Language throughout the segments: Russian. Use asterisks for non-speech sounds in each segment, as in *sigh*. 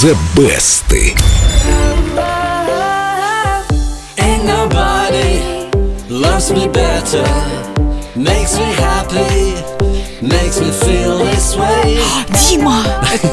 The Best. Ain't nobody loves me better, makes me happy, makes me feel this way. *gasps* Дима! *laughs*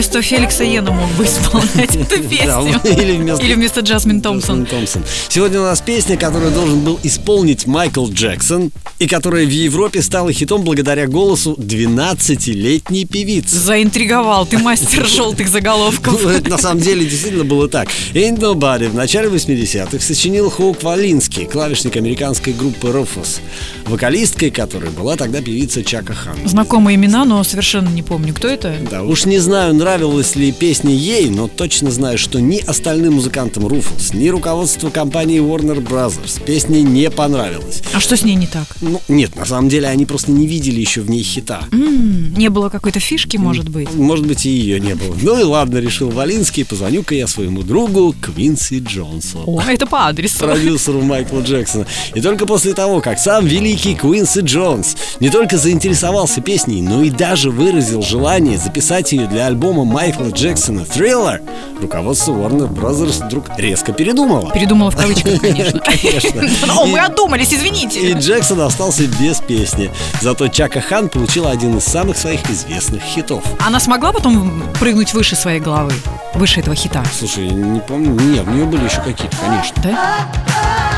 Вместо Феликса Йена мог бы исполнять эту *laughs* песню. *laughs* Или вместо, Или вместо Джасмин Томпсон. Томпсон. Сегодня у нас песня, которую должен был исполнить Майкл Джексон, и которая в Европе стала хитом благодаря голосу 12-летней певицы. Заинтриговал, ты мастер *laughs* желтых заголовков. Ну, это на самом деле действительно было так. Ain't Nobody в начале 80-х сочинил Хоук Валинский, клавишник американской группы Rufus, вокалисткой которой была тогда певица Чака Хан. Знакомые имена, но совершенно не помню, кто это. Да, уж не знаю, нравилась ли песня ей, но точно знаю, что ни остальным музыкантам Rufus, ни руководству компании Warner Brothers песня не понравилась. А что с ней не так? Ну, нет, на самом деле они просто не видели еще в ней хита. М, Не было какой-то фишки, может быть? Может быть, и ее не было. Ну и ладно, решил Валинский, позвоню-ка я своему другу Квинси Джонсу. О, это по адресу. продюсеру Майкла Джексона. И только после того, как сам великий Квинси Джонс не только заинтересовался песней, но и даже выразил желание записать ее для альбома Майкла Джексона «Thriller», руководство Warner Brothers вдруг резко передумало. Передумала в кавычках, *laughs* конечно. Конечно. О, мы И- одумались, И извините. Джексон остался без песни. Зато Чака Хан получила один из самых своих известных хитов. Она смогла потом прыгнуть выше своей головы? Выше этого хита? Слушай, не помню. Нет, у нее были еще какие-то, конечно. Да?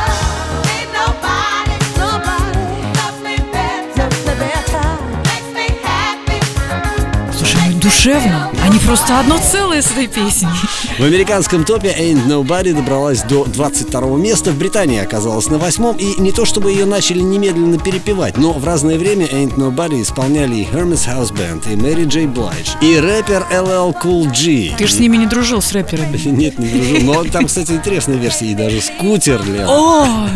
Душевно. Они просто одно целое с этой песней. В американском топе Ain't Nobody добралась до 22 места, в Британии оказалась на восьмом, и не то чтобы ее начали немедленно перепевать, но в разное время Ain't Nobody исполняли и Hermes House Band, и Мэри Джей Блайдж, и рэпер LL Cool G. Ты же с ними не дружил, с рэперами. *laughs* Нет, не дружу. Но там, кстати, интересная версия. И даже скутер, Лен. О,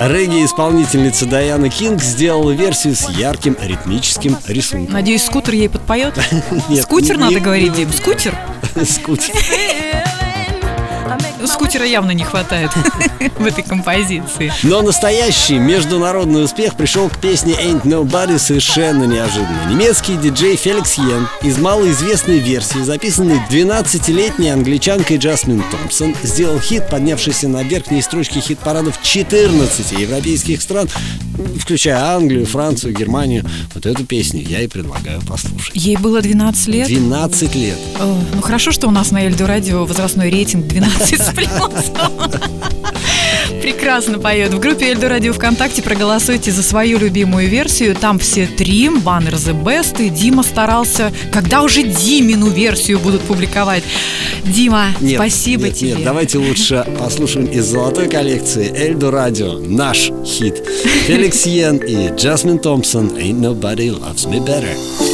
Регги-исполнительница Дайана Кинг сделала версию с ярким ритмическим рисунком. надеюсь, скутер ей подпоет? *laughs* Нет, Скутер надо говорить, Дим. Scooter? *laughs* Scooter. Scooter'а явно не хватает *laughs* в этой композиции. Но настоящий международный успех пришел к песне Ain't Nobody совершенно неожиданно. Немецкий диджей Феликс Ян из малоизвестной версии, записанной 12-летней англичанкой Джасмин Томпсон, сделал хит, поднявшийся на верхние строчки хит-парадов 14 европейских стран, включая Англию, Францию, Германию. Вот эту песню я и предлагаю послушать. Ей было 12 лет. 12 лет. О, ну хорошо, что у нас на Эльдо Радио возрастной рейтинг 12 с плюсом. *laughs* Прекрасно поет. В группе Эльдо Радио ВКонтакте проголосуйте за свою любимую версию. Там все три, баннер The Best. И Дима старался, когда уже Димину версию будут публиковать. Дима, Нет, спасибо нет, тебе. Нет, давайте лучше послушаем из золотой коллекции Эльдо Радио наш хит. Феликс Йен и Джасмин Томпсон Ain't Nobody Loves Me Better.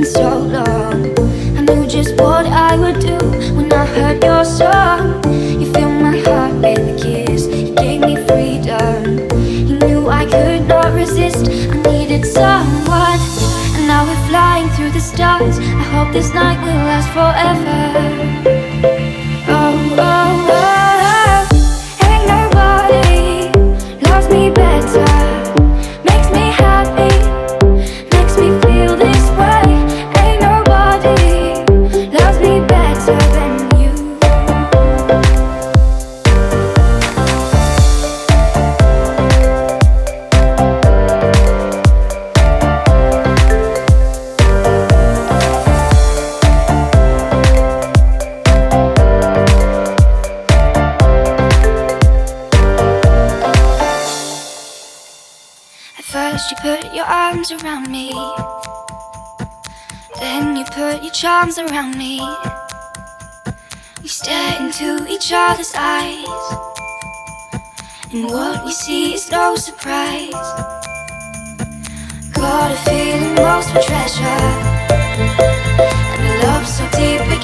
been so long. I knew just what I would do when I heard your song. You filled my heart with a kiss. You gave me freedom. You knew I could not resist. I needed someone. And now we're flying through the stars. I hope this night will last forever. Around me. Then, you put your charms around me. We stare into each other's eyes. And what we see is no surprise. Got a feeling most for treasure. And a love so deep